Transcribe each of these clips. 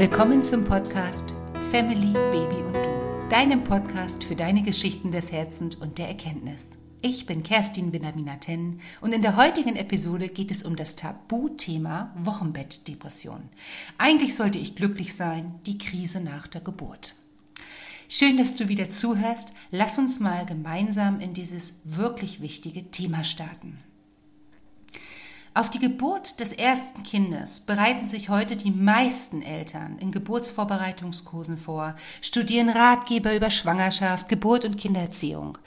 Willkommen zum Podcast Family, Baby und Du, deinem Podcast für deine Geschichten des Herzens und der Erkenntnis. Ich bin Kerstin Benaminaten und in der heutigen Episode geht es um das Tabuthema Wochenbettdepression. Eigentlich sollte ich glücklich sein, die Krise nach der Geburt. Schön, dass du wieder zuhörst. Lass uns mal gemeinsam in dieses wirklich wichtige Thema starten. Auf die Geburt des ersten Kindes bereiten sich heute die meisten Eltern in Geburtsvorbereitungskursen vor, studieren Ratgeber über Schwangerschaft, Geburt und Kindererziehung.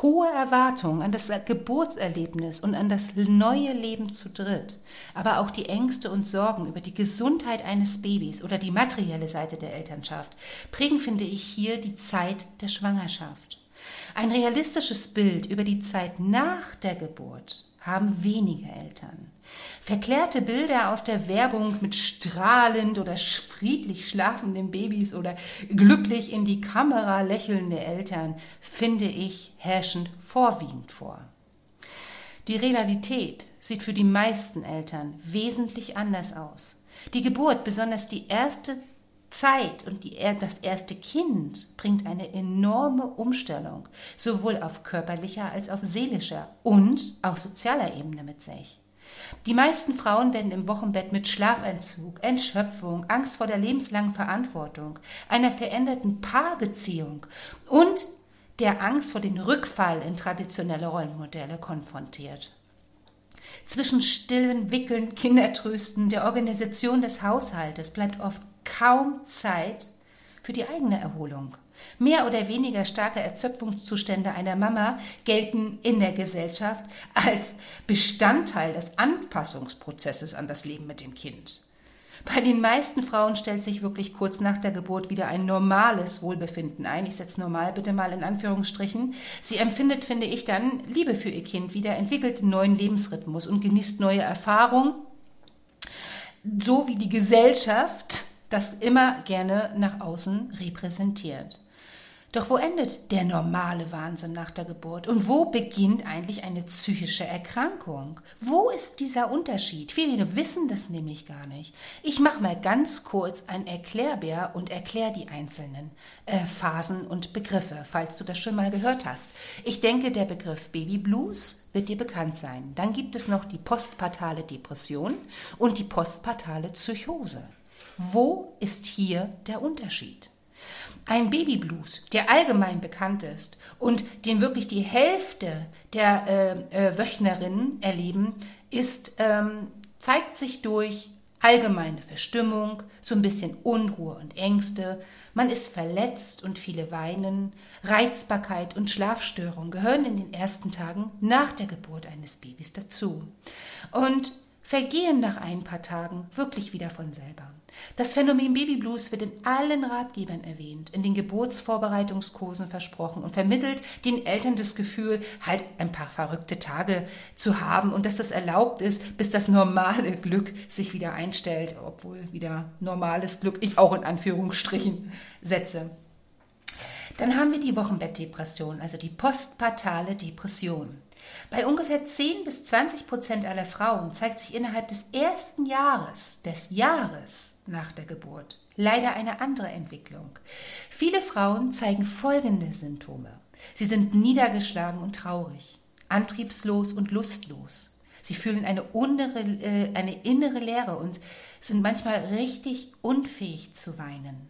Hohe Erwartungen an das Geburtserlebnis und an das neue Leben zu dritt, aber auch die Ängste und Sorgen über die Gesundheit eines Babys oder die materielle Seite der Elternschaft prägen, finde ich, hier die Zeit der Schwangerschaft. Ein realistisches Bild über die Zeit nach der Geburt haben wenige Eltern. Verklärte Bilder aus der Werbung mit strahlend oder friedlich schlafenden Babys oder glücklich in die Kamera lächelnde Eltern finde ich herrschend vorwiegend vor. Die Realität sieht für die meisten Eltern wesentlich anders aus. Die Geburt, besonders die erste Zeit und die, das erste Kind bringt eine enorme Umstellung, sowohl auf körperlicher als auf seelischer und auch sozialer Ebene mit sich. Die meisten Frauen werden im Wochenbett mit Schlafentzug, Entschöpfung, Angst vor der lebenslangen Verantwortung, einer veränderten Paarbeziehung und der Angst vor dem Rückfall in traditionelle Rollenmodelle konfrontiert. Zwischen stillen Wickeln, Kindertrösten, der Organisation des Haushaltes bleibt oft kaum Zeit für die eigene Erholung. Mehr oder weniger starke Erzöpfungszustände einer Mama gelten in der Gesellschaft als Bestandteil des Anpassungsprozesses an das Leben mit dem Kind. Bei den meisten Frauen stellt sich wirklich kurz nach der Geburt wieder ein normales Wohlbefinden ein. Ich setze normal bitte mal in Anführungsstrichen. Sie empfindet, finde ich, dann Liebe für ihr Kind wieder, entwickelt einen neuen Lebensrhythmus und genießt neue Erfahrungen, so wie die Gesellschaft das immer gerne nach außen repräsentiert. Doch wo endet der normale Wahnsinn nach der Geburt? Und wo beginnt eigentlich eine psychische Erkrankung? Wo ist dieser Unterschied? Viele wissen das nämlich gar nicht. Ich mache mal ganz kurz ein Erklärbär und erkläre die einzelnen äh, Phasen und Begriffe, falls du das schon mal gehört hast. Ich denke, der Begriff Baby Blues wird dir bekannt sein. Dann gibt es noch die postpartale Depression und die postpartale Psychose. Wo ist hier der Unterschied? Ein Babyblues, der allgemein bekannt ist und den wirklich die Hälfte der äh, äh, Wöchnerinnen erleben, ist, ähm, zeigt sich durch allgemeine Verstimmung, so ein bisschen Unruhe und Ängste, man ist verletzt und viele weinen, Reizbarkeit und Schlafstörung gehören in den ersten Tagen nach der Geburt eines Babys dazu und vergehen nach ein paar Tagen wirklich wieder von selber. Das Phänomen Babyblues wird in allen Ratgebern erwähnt, in den Geburtsvorbereitungskursen versprochen und vermittelt den Eltern das Gefühl, halt ein paar verrückte Tage zu haben und dass das erlaubt ist, bis das normale Glück sich wieder einstellt, obwohl wieder normales Glück ich auch in Anführungsstrichen setze. Dann haben wir die Wochenbettdepression, also die postpartale Depression. Bei ungefähr 10 bis 20 Prozent aller Frauen zeigt sich innerhalb des ersten Jahres, des Jahres nach der Geburt, leider eine andere Entwicklung. Viele Frauen zeigen folgende Symptome. Sie sind niedergeschlagen und traurig, antriebslos und lustlos. Sie fühlen eine, innere, äh, eine innere Leere und sind manchmal richtig unfähig zu weinen.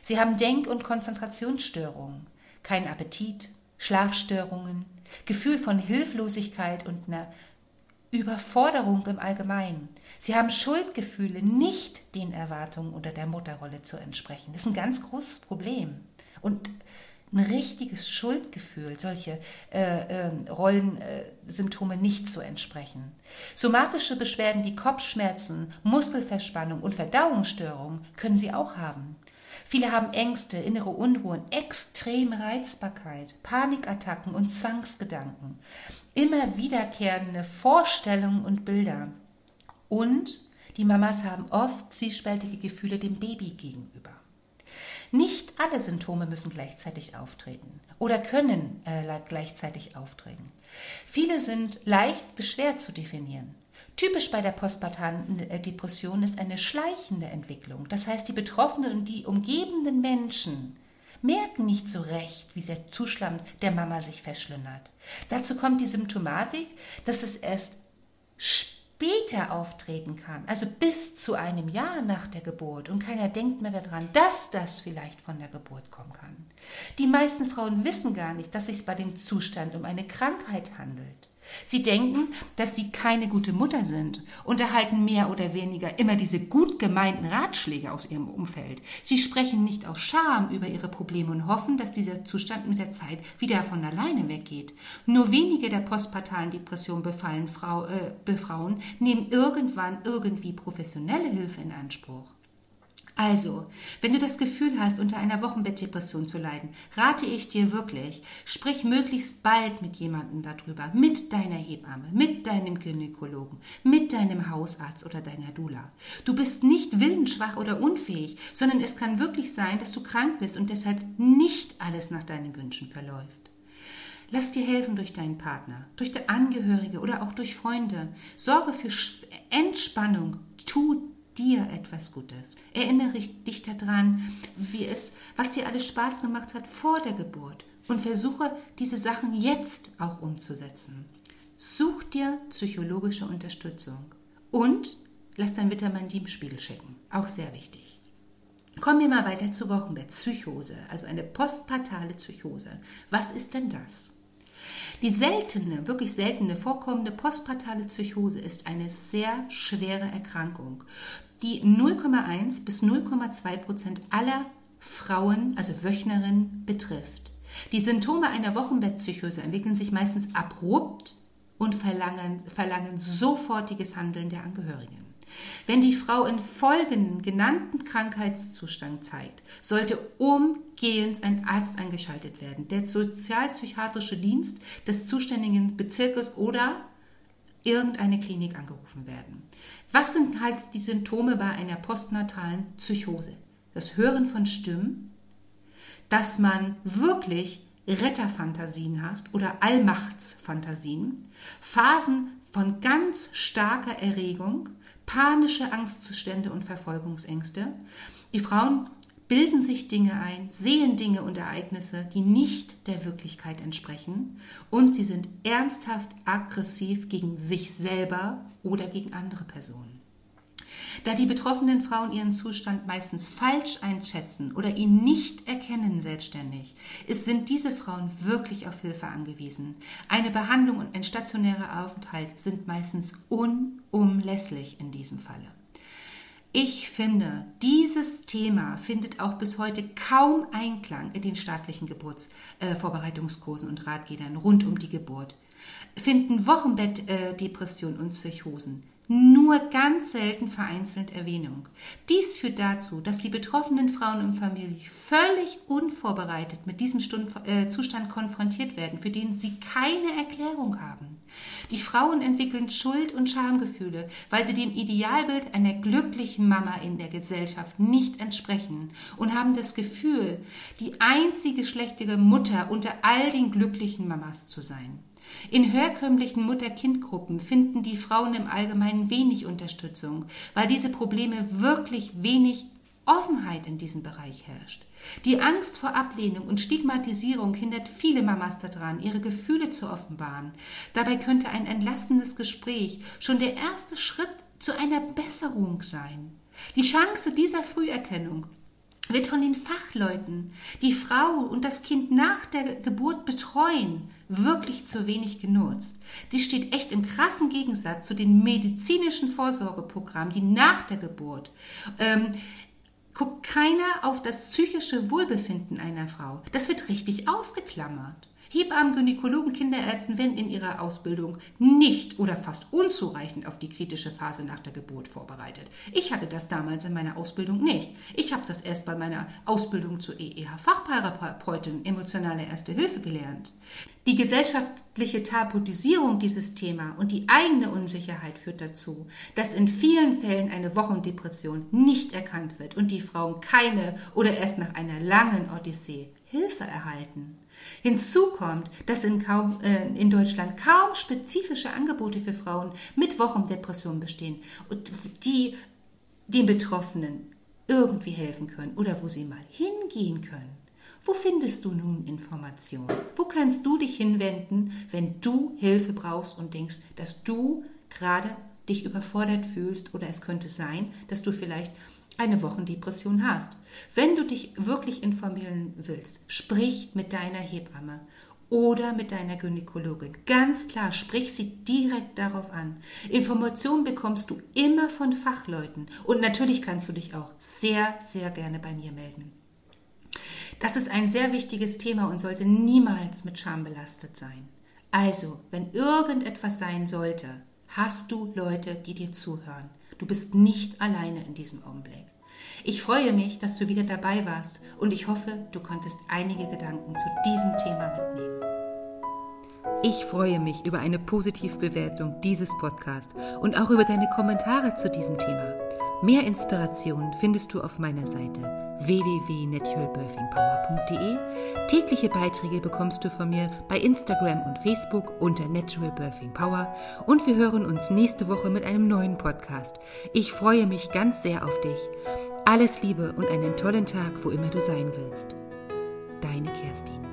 Sie haben Denk- und Konzentrationsstörungen, keinen Appetit, Schlafstörungen, Gefühl von Hilflosigkeit und einer Überforderung im Allgemeinen. Sie haben Schuldgefühle, nicht den Erwartungen oder der Mutterrolle zu entsprechen. Das ist ein ganz großes Problem. Und ein richtiges Schuldgefühl, solche äh, äh, Rollensymptome nicht zu entsprechen. Somatische Beschwerden wie Kopfschmerzen, Muskelverspannung und Verdauungsstörungen können sie auch haben. Viele haben Ängste, innere Unruhen, extreme Reizbarkeit, Panikattacken und Zwangsgedanken, immer wiederkehrende Vorstellungen und Bilder. Und die Mamas haben oft zwiespältige Gefühle dem Baby gegenüber. Nicht alle Symptome müssen gleichzeitig auftreten oder können äh, gleichzeitig auftreten. Viele sind leicht beschwert zu definieren. Typisch bei der postpartalen Depression ist eine schleichende Entwicklung. Das heißt, die Betroffenen und die umgebenden Menschen merken nicht so recht, wie der Zustand der Mama sich verschlimmert. Dazu kommt die Symptomatik, dass es erst später auftreten kann, also bis zu einem Jahr nach der Geburt und keiner denkt mehr daran, dass das vielleicht von der Geburt kommen kann. Die meisten Frauen wissen gar nicht, dass es sich bei dem Zustand um eine Krankheit handelt. Sie denken, dass sie keine gute Mutter sind und erhalten mehr oder weniger immer diese gut gemeinten Ratschläge aus ihrem Umfeld. Sie sprechen nicht aus Scham über ihre Probleme und hoffen, dass dieser Zustand mit der Zeit wieder von alleine weggeht. Nur wenige der postpartalen Depression befallen Frau, äh, Frauen nehmen irgendwann irgendwie professionelle Hilfe in Anspruch. Also, wenn du das Gefühl hast, unter einer Wochenbettdepression zu leiden, rate ich dir wirklich, sprich möglichst bald mit jemandem darüber, mit deiner Hebamme, mit deinem Gynäkologen, mit deinem Hausarzt oder deiner Dula. Du bist nicht willensschwach oder unfähig, sondern es kann wirklich sein, dass du krank bist und deshalb nicht alles nach deinen Wünschen verläuft. Lass dir helfen durch deinen Partner, durch die Angehörige oder auch durch Freunde. Sorge für Entspannung. Tu dir etwas Gutes. Erinnere dich daran, wie es, was dir alles Spaß gemacht hat vor der Geburt und versuche diese Sachen jetzt auch umzusetzen. Such dir psychologische Unterstützung und lass dein Vitamin D im Spiegel checken. Auch sehr wichtig. Kommen wir mal weiter zur Wochenbett. Psychose, also eine postpartale Psychose. Was ist denn das? Die seltene, wirklich seltene vorkommende postpartale Psychose ist eine sehr schwere Erkrankung die 0,1 bis 0,2 Prozent aller Frauen, also Wöchnerinnen, betrifft. Die Symptome einer Wochenbettpsychose entwickeln sich meistens abrupt und verlangen, verlangen sofortiges Handeln der Angehörigen. Wenn die Frau in folgenden genannten Krankheitszustand zeigt, sollte umgehend ein Arzt eingeschaltet werden, der sozialpsychiatrische Dienst des zuständigen Bezirkes oder irgendeine Klinik angerufen werden. Was sind halt die Symptome bei einer postnatalen Psychose? Das Hören von Stimmen, dass man wirklich Retterfantasien hat oder Allmachtsfantasien, Phasen von ganz starker Erregung, panische Angstzustände und Verfolgungsängste. Die Frauen bilden sich Dinge ein, sehen Dinge und Ereignisse, die nicht der Wirklichkeit entsprechen und sie sind ernsthaft aggressiv gegen sich selber oder gegen andere Personen. Da die betroffenen Frauen ihren Zustand meistens falsch einschätzen oder ihn nicht erkennen selbstständig, ist, sind diese Frauen wirklich auf Hilfe angewiesen. Eine Behandlung und ein stationärer Aufenthalt sind meistens unumlässlich in diesem Falle. Ich finde, dieses Thema findet auch bis heute kaum Einklang in den staatlichen Geburtsvorbereitungskursen äh, und Ratgebern rund um die Geburt. Finden Wochenbettdepressionen äh, und Psychosen nur ganz selten vereinzelt Erwähnung. Dies führt dazu, dass die betroffenen Frauen und Familien völlig unvorbereitet mit diesem äh, Zustand konfrontiert werden, für den sie keine Erklärung haben. Die Frauen entwickeln Schuld- und Schamgefühle, weil sie dem Idealbild einer glücklichen Mama in der Gesellschaft nicht entsprechen und haben das Gefühl, die einzige schlechtere Mutter unter all den glücklichen Mamas zu sein. In herkömmlichen Mutter-Kind-Gruppen finden die Frauen im Allgemeinen wenig Unterstützung, weil diese Probleme wirklich wenig Offenheit in diesem Bereich herrscht. Die Angst vor Ablehnung und Stigmatisierung hindert viele Mamas daran, ihre Gefühle zu offenbaren. Dabei könnte ein entlastendes Gespräch schon der erste Schritt zu einer Besserung sein. Die Chance dieser Früherkennung wird von den Fachleuten, die Frau und das Kind nach der Geburt betreuen, wirklich zu wenig genutzt. Die steht echt im krassen Gegensatz zu den medizinischen Vorsorgeprogrammen, die nach der Geburt ähm, guckt keiner auf das psychische Wohlbefinden einer Frau. Das wird richtig ausgeklammert. Hebammen, Gynäkologen, Kinderärzten werden in ihrer Ausbildung nicht oder fast unzureichend auf die kritische Phase nach der Geburt vorbereitet. Ich hatte das damals in meiner Ausbildung nicht. Ich habe das erst bei meiner Ausbildung zur EEH-Fachtherapeutin emotionale Erste Hilfe gelernt. Die gesellschaftliche Tabuisierung dieses Thema und die eigene Unsicherheit führt dazu, dass in vielen Fällen eine Wochendepression nicht erkannt wird und die Frauen keine oder erst nach einer langen Odyssee Hilfe erhalten. Hinzu kommt, dass in, kaum, äh, in Deutschland kaum spezifische Angebote für Frauen mit Wochendepressionen bestehen die den Betroffenen irgendwie helfen können oder wo sie mal hingehen können. Wo findest du nun Informationen? Wo kannst du dich hinwenden, wenn du Hilfe brauchst und denkst, dass du gerade dich überfordert fühlst oder es könnte sein, dass du vielleicht eine Wochendepression hast. Wenn du dich wirklich informieren willst, sprich mit deiner Hebamme oder mit deiner Gynäkologin. Ganz klar, sprich sie direkt darauf an. Informationen bekommst du immer von Fachleuten und natürlich kannst du dich auch sehr, sehr gerne bei mir melden. Das ist ein sehr wichtiges Thema und sollte niemals mit Scham belastet sein. Also, wenn irgendetwas sein sollte, hast du Leute, die dir zuhören. Du bist nicht alleine in diesem Augenblick. Ich freue mich, dass du wieder dabei warst und ich hoffe, du konntest einige Gedanken zu diesem Thema mitnehmen. Ich freue mich über eine Positivbewertung dieses Podcasts und auch über deine Kommentare zu diesem Thema. Mehr Inspiration findest du auf meiner Seite www.naturalbirthingpower.de. Tägliche Beiträge bekommst du von mir bei Instagram und Facebook unter Natural Birthing Power und wir hören uns nächste Woche mit einem neuen Podcast. Ich freue mich ganz sehr auf dich. Alles Liebe und einen tollen Tag, wo immer du sein willst. Deine Kerstin.